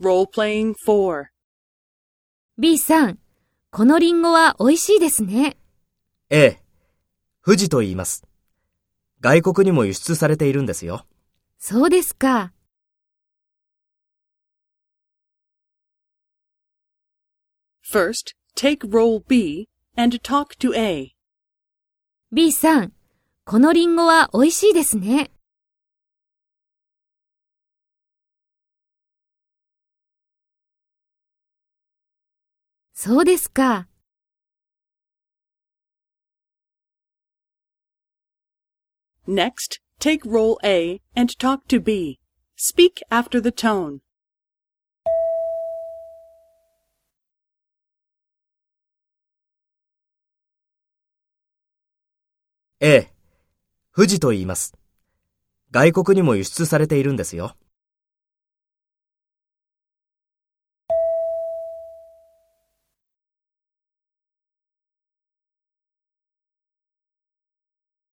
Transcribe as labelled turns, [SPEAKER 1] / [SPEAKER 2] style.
[SPEAKER 1] Role-playing 4.
[SPEAKER 2] B さん、このリンゴは美味しいですね。
[SPEAKER 3] ええ。富士と言います。外国にも輸出されているんですよ。
[SPEAKER 2] そうですか。
[SPEAKER 1] First, take role B and talk to A.
[SPEAKER 2] B さん、このリンゴは美味しいですね。そうですか。
[SPEAKER 1] Next, take role A and talk to B. Speak after the tone.
[SPEAKER 3] ええ。富士と言います。外国にも輸出されているんですよ。